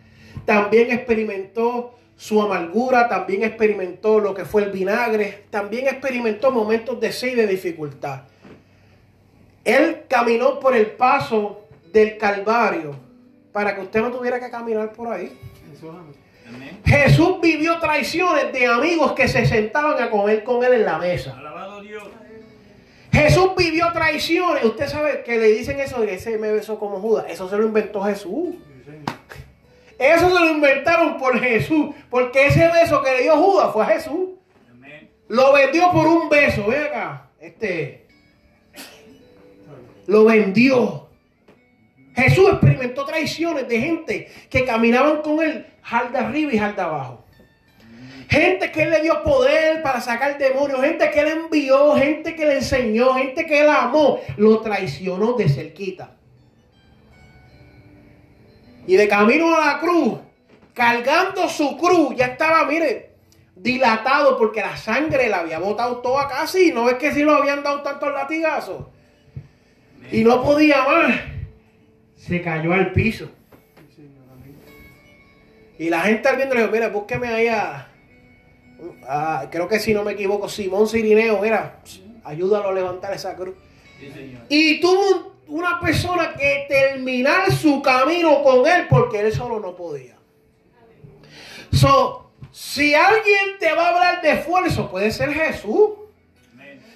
También experimentó su amargura, también experimentó lo que fue el vinagre, también experimentó momentos de sed y de dificultad. Él caminó por el paso del Calvario para que usted no tuviera que caminar por ahí. Amén. Jesús vivió traiciones de amigos que se sentaban a comer con él en la mesa. Alabado Dios. Jesús vivió traiciones. Usted sabe que le dicen eso de que ese me besó como Judas. Eso se lo inventó Jesús. Eso se lo inventaron por Jesús. Porque ese beso que le dio Judas fue a Jesús. Amén. Lo vendió por un beso. Ve acá. Este. Lo vendió. Jesús experimentó traiciones de gente que caminaban con él, jalda arriba y jalda abajo. Gente que él le dio poder para sacar demonios, gente que él envió, gente que le enseñó, gente que él amó, lo traicionó de cerquita. Y de camino a la cruz, cargando su cruz, ya estaba, mire, dilatado porque la sangre la había botado toda casi. ¿No ves que si lo habían dado tantos latigazos? Y no podía más. Se cayó al piso. Y la gente al viendo le dijo, mira, búsqueme ahí a, a- creo que si no me equivoco, Simón Cirineo, mira, ayúdalo a levantar esa cruz. Sí, Señor. Y tuvo un- una persona que terminar su camino con él porque él solo no podía. So, si alguien te va a hablar de esfuerzo, puede ser Jesús.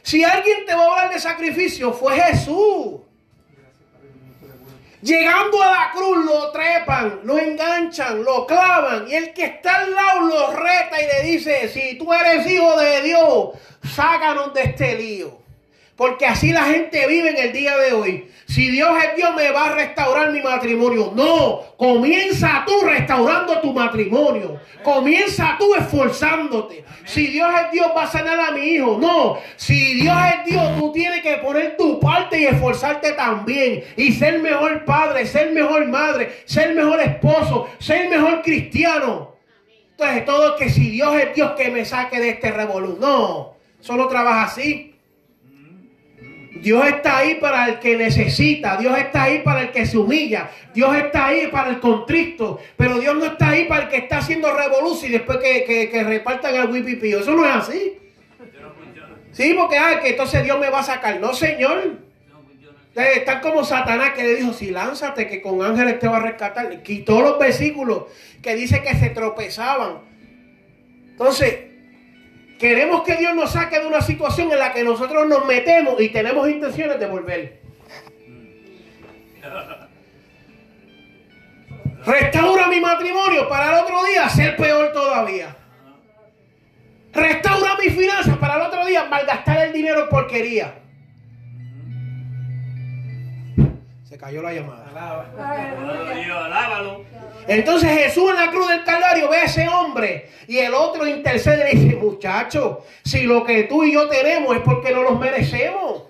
Si alguien te va a hablar de sacrificio, fue Jesús. Llegando a la cruz lo trepan, lo enganchan, lo clavan y el que está al lado lo reta y le dice, si tú eres hijo de Dios, sácanos de este lío. Porque así la gente vive en el día de hoy. Si Dios es Dios, me va a restaurar mi matrimonio. No, comienza tú restaurando tu matrimonio. Comienza tú esforzándote. Si Dios es Dios, va a sanar a mi hijo. No, si Dios es Dios, tú tienes que poner tu parte y esforzarte también. Y ser mejor padre, ser mejor madre, ser mejor esposo, ser mejor cristiano. Entonces, todo que si Dios es Dios, que me saque de este revolú. No, solo trabaja así. Dios está ahí para el que necesita, Dios está ahí para el que se humilla, Dios está ahí para el contrito, pero Dios no está ahí para el que está haciendo revolución y después que, que, que repartan el wipipío. Eso no es así. Sí, porque ah, que entonces Dios me va a sacar. No, Señor. Ustedes están como Satanás que le dijo, si lánzate que con ángeles te va a rescatar. Quitó los versículos que dice que se tropezaban. Entonces, queremos que Dios nos saque de una situación en la que nosotros nos metemos y tenemos intenciones de volver. Restaura mi matrimonio para el otro día ser peor todavía. Restaura mis finanzas para el otro día malgastar el dinero en porquería. Se cayó la llamada. Alábalo. Entonces Jesús en la cruz del Calvario ve a ese hombre y el otro intercede y le dice, muchacho, si lo que tú y yo tenemos es porque no los merecemos.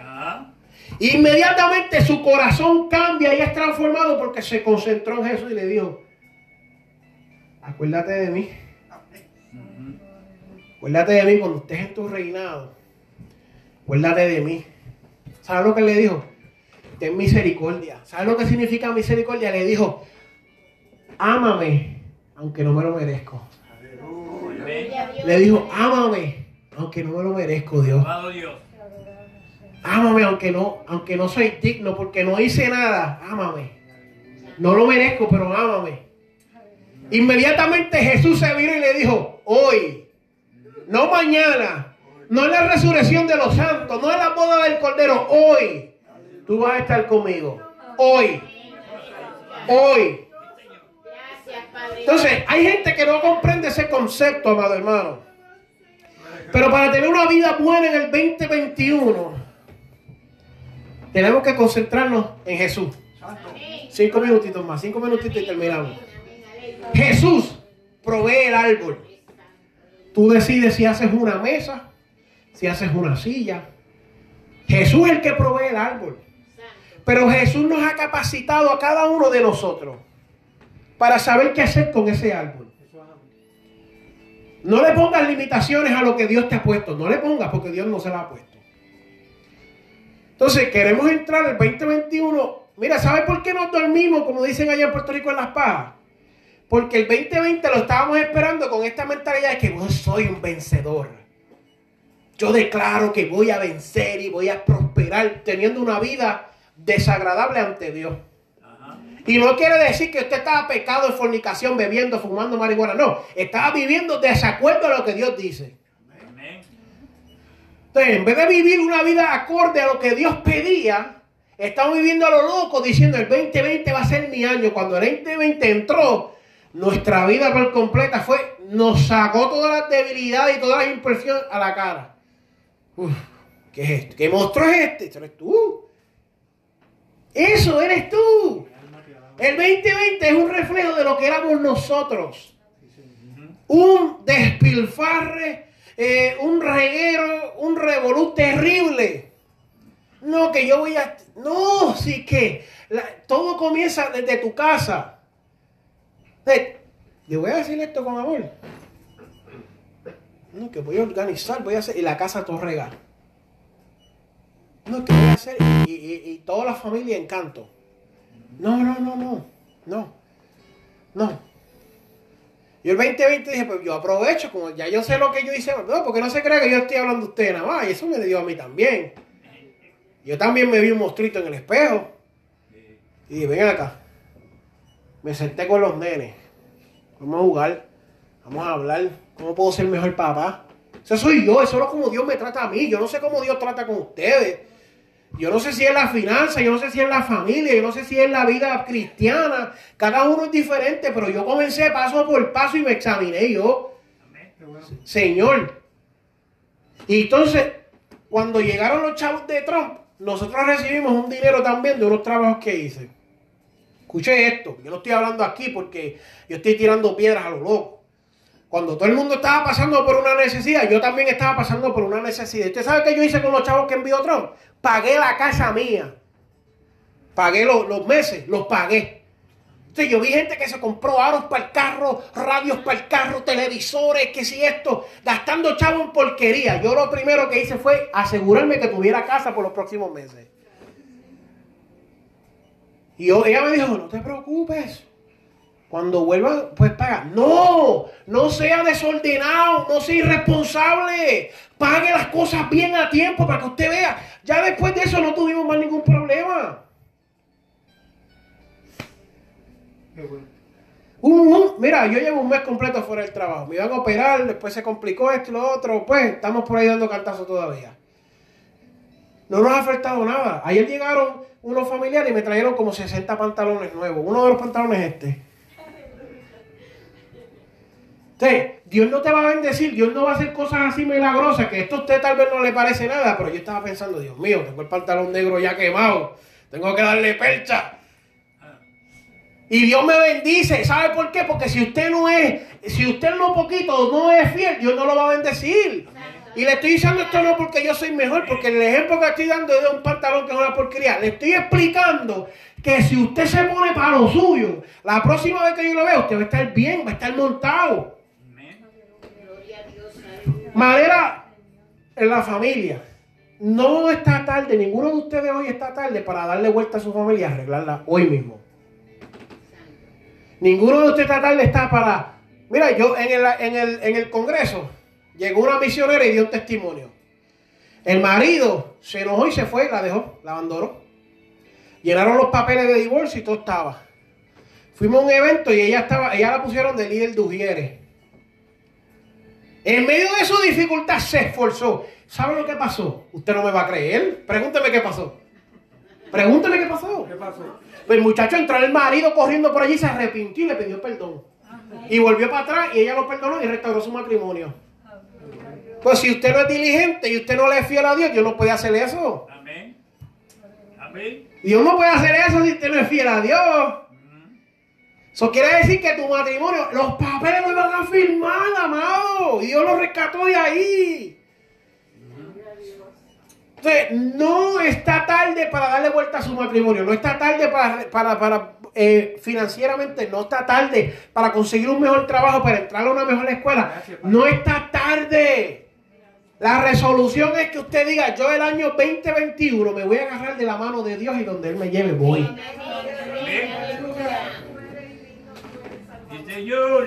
Ajá. Inmediatamente su corazón cambia y es transformado porque se concentró en Jesús y le dijo, acuérdate de mí. Acuérdate de mí cuando estés en tu reinado. Acuérdate de mí. ¿Sabes lo que le dijo? Ten misericordia. ¿Sabes lo que significa misericordia? Le dijo, ámame, aunque no me lo merezco. Le dijo, ámame, aunque no me lo merezco, Dios. Ámame aunque no, aunque no soy digno, porque no hice nada. Ámame. No lo merezco, pero ámame. Inmediatamente Jesús se vino y le dijo, hoy, no mañana, no en la resurrección de los santos, no en la boda del Cordero, hoy, tú vas a estar conmigo. Hoy, hoy. Entonces, hay gente que no comprende ese concepto, amado hermano. Pero para tener una vida buena en el 2021, tenemos que concentrarnos en Jesús. Cinco minutitos más, cinco minutitos y terminamos. Jesús provee el árbol. Tú decides si haces una mesa, si haces una silla. Jesús es el que provee el árbol. Pero Jesús nos ha capacitado a cada uno de nosotros para saber qué hacer con ese árbol. No le pongas limitaciones a lo que Dios te ha puesto. No le pongas porque Dios no se la ha puesto. Entonces, queremos entrar el 2021. Mira, ¿sabes por qué nos dormimos, como dicen allá en Puerto Rico en Las Pajas? Porque el 2020 lo estábamos esperando con esta mentalidad de que yo soy un vencedor. Yo declaro que voy a vencer y voy a prosperar teniendo una vida desagradable ante Dios. Ajá. Y no quiere decir que usted estaba pecado en fornicación, bebiendo, fumando marihuana. No, estaba viviendo desacuerdo a lo que Dios dice. Amén. Entonces, en vez de vivir una vida acorde a lo que Dios pedía, estamos viviendo a lo loco diciendo el 2020 va a ser mi año. Cuando el 2020 entró, nuestra vida por completa fue, nos sacó todas las debilidades y todas las impresiones a la cara. Uf, ¿qué es esto? ¿Qué monstruo es este? Eres tú. Eso eres tú. El 2020 es un reflejo de lo que éramos nosotros. Un despilfarre, eh, un reguero, un revolú terrible. No, que yo voy a... No, sí que todo comienza desde tu casa. Eh, Le voy a decir esto con amor. No, que voy a organizar, voy a hacer... Y la casa todo regala. No, que voy a hacer... Y, y- y toda la familia encanto. No, no, no, no. No. No. Yo el 2020 dije, pues yo aprovecho, como ya yo sé lo que yo hice, no, porque no se cree que yo estoy hablando de usted nada más, y eso me dio a mí también. Yo también me vi un monstruito en el espejo. Y dije, ven acá. Me senté con los nenes. Vamos a jugar. Vamos a hablar. ¿Cómo puedo ser mejor papá? Eso soy yo, eso es como Dios me trata a mí. Yo no sé cómo Dios trata con ustedes. Yo no sé si es la finanza, yo no sé si es la familia, yo no sé si es la vida cristiana. Cada uno es diferente, pero yo comencé paso por paso y me examiné yo. Señor. Y entonces, cuando llegaron los chavos de Trump, nosotros recibimos un dinero también de unos trabajos que hice. Escuche esto, yo no estoy hablando aquí porque yo estoy tirando piedras a lo loco. Cuando todo el mundo estaba pasando por una necesidad, yo también estaba pasando por una necesidad. ¿Usted sabe qué yo hice con los chavos que envió Trump? Pagué la casa mía. Pagué los, los meses, los pagué. Entonces yo vi gente que se compró aros para el carro, radios para el carro, televisores, que si esto, gastando chavo en porquería. Yo lo primero que hice fue asegurarme que tuviera casa por los próximos meses. Y ella me dijo, no te preocupes. Cuando vuelva, pues paga. No, no sea desordenado, no sea irresponsable. Pague las cosas bien a tiempo para que usted vea. Ya después de eso no tuvimos más ningún problema. Un- un- mira, yo llevo un mes completo fuera del trabajo. Me iban a operar, después se complicó esto y lo otro. Pues estamos por ahí dando cartazo todavía. No nos ha afectado nada. Ayer llegaron unos familiares y me trajeron como 60 pantalones nuevos. Uno de los pantalones es este. Entonces, Dios no te va a bendecir, Dios no va a hacer cosas así milagrosas, que esto a usted tal vez no le parece nada, pero yo estaba pensando, Dios mío, tengo el pantalón negro ya quemado, tengo que darle percha. Y Dios me bendice, ¿sabe por qué? Porque si usted no es, si usted no poquito no es fiel, Dios no lo va a bendecir. Y le estoy diciendo esto no porque yo soy mejor, porque el ejemplo que estoy dando es de un pantalón que es una porquería. Le estoy explicando que si usted se pone para lo suyo, la próxima vez que yo lo vea, usted va a estar bien, va a estar montado. Amén. Gloria a Dios. aleluya. Manera en la familia. No está tarde, ninguno de ustedes hoy está tarde para darle vuelta a su familia y arreglarla hoy mismo. Ninguno de ustedes está tarde está para... Mira, yo en el, en el, en el Congreso llegó una misionera y dio un testimonio. El marido se enojó y se fue, la dejó, la abandonó. Llenaron los papeles de divorcio y todo estaba. Fuimos a un evento y ella estaba, ella la pusieron de líder de Ujieres. En medio de su dificultad se esforzó. ¿Sabe lo que pasó? Usted no me va a creer. Pregúnteme qué pasó. Pregúnteme qué pasó. ¿Qué pasó? Pues el muchacho entró el marido corriendo por allí, se arrepintió y le pidió perdón. Y volvió para atrás y ella lo perdonó y restauró su matrimonio. Pues si usted no es diligente y usted no le es fiel a Dios, Dios no puede hacer eso. Amén. Amén. Dios no puede hacer eso si usted no es fiel a Dios. Eso quiere decir que tu matrimonio, los papeles no van a firmar, amado. Y Dios lo rescató de ahí. Entonces, no está tarde para darle vuelta a su matrimonio. No está tarde para, para, para eh, financieramente, no está tarde para conseguir un mejor trabajo, para entrar a una mejor escuela. No está tarde. La resolución es que usted diga, yo el año 2021 me voy a agarrar de la mano de Dios y donde Él me lleve voy. Amén.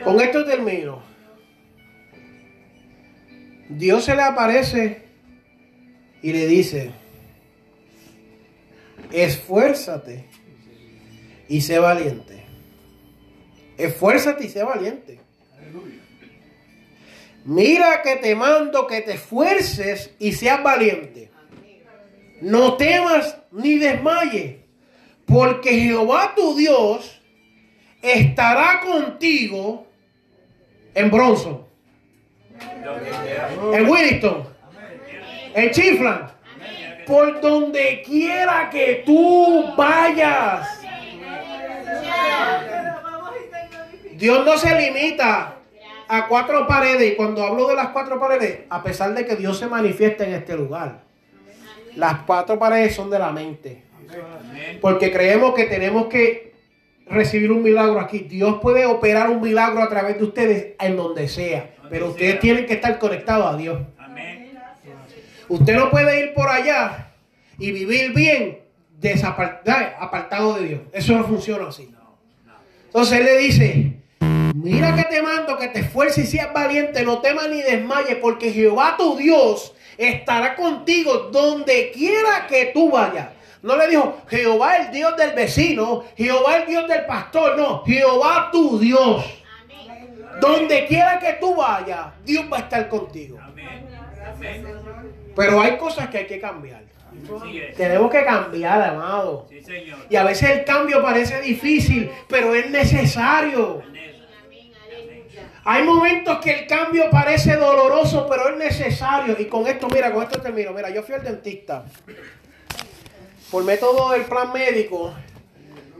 Con esto termino. Dios se le aparece y le dice, esfuérzate y sé valiente. Esfuérzate y sé valiente. Mira que te mando que te esfuerces y seas valiente. No temas ni desmayes, porque Jehová tu Dios estará contigo en Bronson, en Williston, en Chiflan, por donde quiera que tú vayas. Dios no se limita a cuatro paredes. Y cuando hablo de las cuatro paredes, a pesar de que Dios se manifiesta en este lugar, las cuatro paredes son de la mente. Porque creemos que tenemos que recibir un milagro aquí. Dios puede operar un milagro a través de ustedes en donde sea. Pero ustedes tienen que estar conectados a Dios. Amén. Usted no puede ir por allá y vivir bien apartado de Dios. Eso no funciona así. Entonces él le dice, mira que te mando, que te esfuerces y seas valiente, no temas ni desmayes, porque Jehová tu Dios estará contigo donde quiera que tú vayas. No le dijo, Jehová el Dios del vecino, Jehová el Dios del pastor, no, Jehová tu Dios. Donde quiera que tú vayas, Dios va a estar contigo. Amén. Amén. Pero hay cosas que hay que cambiar. Sí. Tenemos que cambiar, amado. Sí, Señor. Y a veces el cambio parece difícil, pero es necesario. Hay momentos que el cambio parece doloroso, pero es necesario. Y con esto, mira, con esto termino. Mira, yo fui al dentista. Por método del plan médico,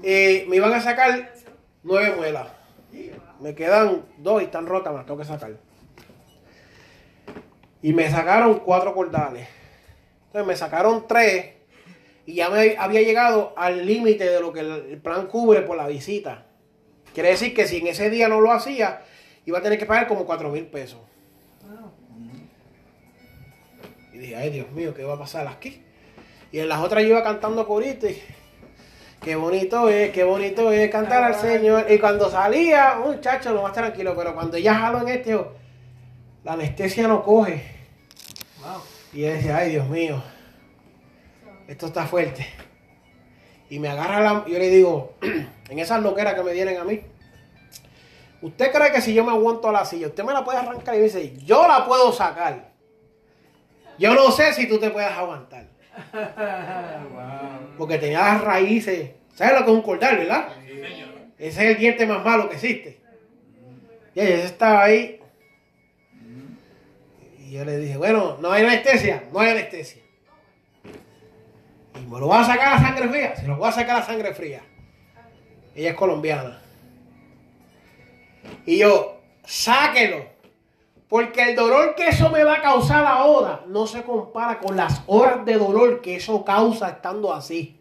eh, me iban a sacar nueve muelas. Me quedan dos y están rotas, me las tengo que sacar. Y me sacaron cuatro cordales. Entonces me sacaron tres y ya me había llegado al límite de lo que el el plan cubre por la visita. Quiere decir que si en ese día no lo hacía, iba a tener que pagar como cuatro mil pesos. Y dije, ay Dios mío, ¿qué va a pasar aquí? Y en las otras yo iba cantando corito y qué bonito es, qué bonito es cantar al Señor. Y cuando salía, muchacho, lo más tranquilo, pero cuando ya jalo en este, yo, la anestesia no coge. Y yo decía, ay Dios mío, esto está fuerte. Y me agarra la... Yo le digo, [clears throat] en esas loqueras que me dieron a mí, ¿usted cree que si yo me aguanto a la silla, usted me la puede arrancar? Y me dice, yo la puedo sacar. Yo no sé si tú te puedes aguantar. [laughs] Porque tenía las raíces. ¿Sabes lo que es un cordal, verdad? Sí, señor. Ese es el diente más malo que existe. Y ella estaba ahí. Y yo le dije, bueno, no hay anestesia, no hay anestesia. Y me lo va a sacar a sangre fría, se lo voy a sacar a sangre fría. Ella es colombiana. Y yo, sáquelo. Porque el dolor que eso me va a causar ahora no se compara con las horas de dolor que eso causa estando así.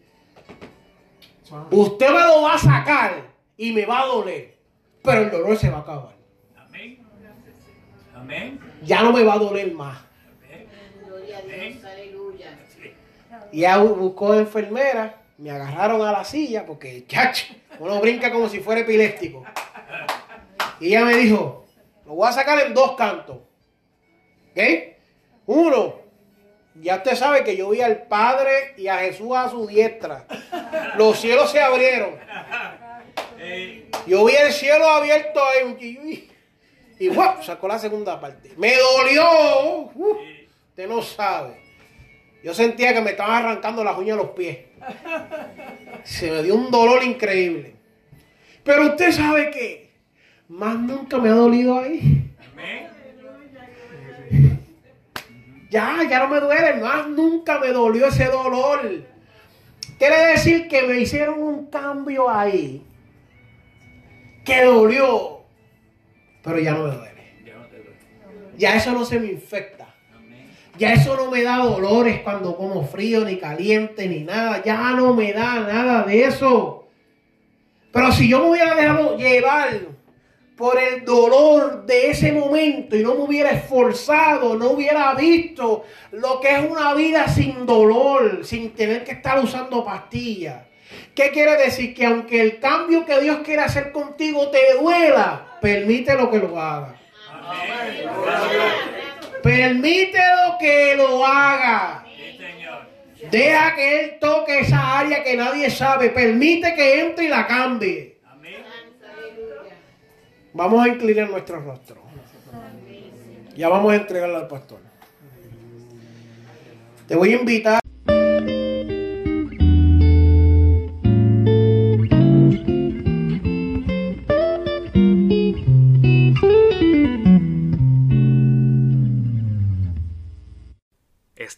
Usted me lo va a sacar y me va a doler. Pero el dolor se va a acabar. Amén. Amén. Ya no me va a doler más. Amén. Gloria a Dios, aleluya. Y ya bu- buscó enfermera, me agarraron a la silla porque, chacho, uno brinca como si fuera epiléptico. Y ella me dijo, lo voy a sacar en dos cantos. ¿Ok? Uno, ya usted sabe que yo vi al Padre y a Jesús a su diestra. Los cielos se abrieron. Yo vi el cielo abierto ahí y, ¡guap! sacó la segunda parte. Me dolió. ¡Uf! eh, Usted no sabe. Yo sentía que me estaban arrancando las uñas de los pies. Se me dio un dolor increíble. Pero usted sabe que más nunca me ha dolido ahí. Ya, ya no me duele. Más nunca me dolió ese dolor. Quiere decir que me hicieron un cambio ahí. Que dolió. Pero ya no me duele. Ya eso no se me infecta. Ya eso no me da dolores cuando como frío, ni caliente, ni nada. Ya no me da nada de eso. Pero si yo me hubiera dejado llevar por el dolor de ese momento y no me hubiera esforzado, no hubiera visto lo que es una vida sin dolor, sin tener que estar usando pastillas. ¿Qué quiere decir? Que aunque el cambio que Dios quiere hacer contigo te duela, permítelo que lo haga. Permítelo que lo haga. Deja que Él toque esa área que nadie sabe. Permite que entre y la cambie. Vamos a inclinar nuestro rostro. Ya vamos a entregarle al pastor. Te voy a invitar.